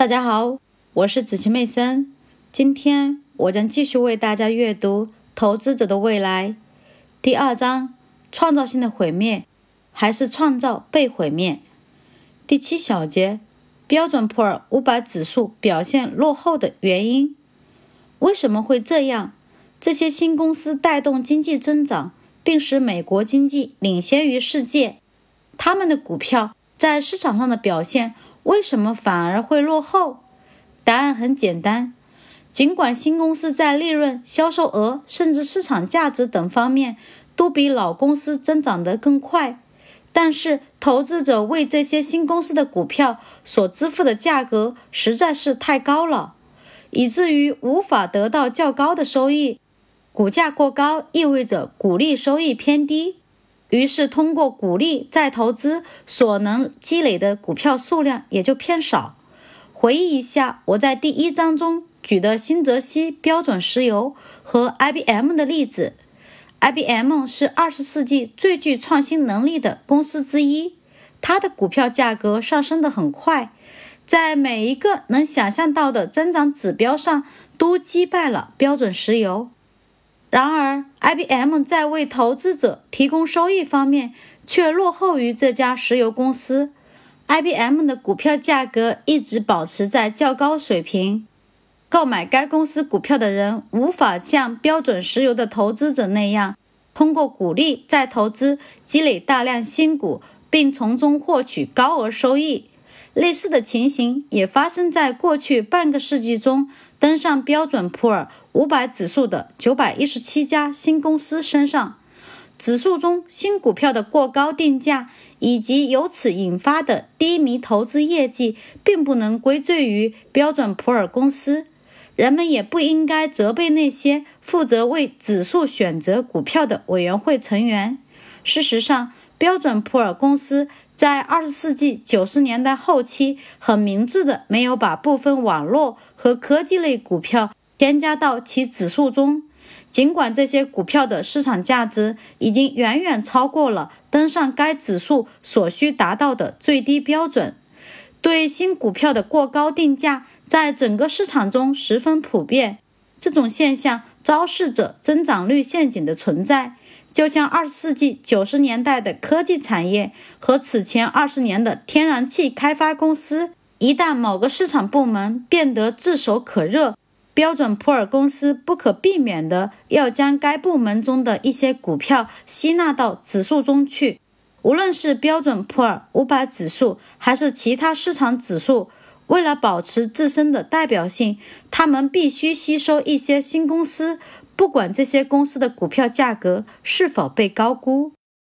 大家好，我是子琪妹森。今天我将继续为大家阅读《投资者的未来》第二章：创造性的毁灭还是创造被毁灭？第七小节：标准普尔五百指数表现落后的原因。为什么会这样？这些新公司带动经济增长，并使美国经济领先于世界。他们的股票在市场上的表现。为什么反而会落后？答案很简单，尽管新公司在利润、销售额甚至市场价值等方面都比老公司增长得更快，但是投资者为这些新公司的股票所支付的价格实在是太高了，以至于无法得到较高的收益。股价过高意味着股利收益偏低。于是，通过股利再投资所能积累的股票数量也就偏少。回忆一下我在第一章中举的新泽西标准石油和 IBM 的例子。IBM 是二十世纪最具创新能力的公司之一，它的股票价格上升得很快，在每一个能想象到的增长指标上都击败了标准石油。然而，IBM 在为投资者提供收益方面却落后于这家石油公司。IBM 的股票价格一直保持在较高水平，购买该公司股票的人无法像标准石油的投资者那样，通过股利再投资积累大量新股，并从中获取高额收益。类似的情形也发生在过去半个世纪中登上标准普尔五百指数的九百一十七家新公司身上。指数中新股票的过高定价以及由此引发的低迷投资业绩，并不能归罪于标准普尔公司。人们也不应该责备那些负责为指数选择股票的委员会成员。事实上，标准普尔公司。在二十世纪九十年代后期，很明智的没有把部分网络和科技类股票添加到其指数中，尽管这些股票的市场价值已经远远超过了登上该指数所需达到的最低标准。对新股票的过高定价在整个市场中十分普遍，这种现象昭示着增长率陷阱的存在。就像二十世纪九十年代的科技产业和此前二十年的天然气开发公司，一旦某个市场部门变得炙手可热，标准普尔公司不可避免地要将该部门中的一些股票吸纳到指数中去。无论是标准普尔五百指数还是其他市场指数，为了保持自身的代表性，他们必须吸收一些新公司。不管这些公司的股票价格是否被高估。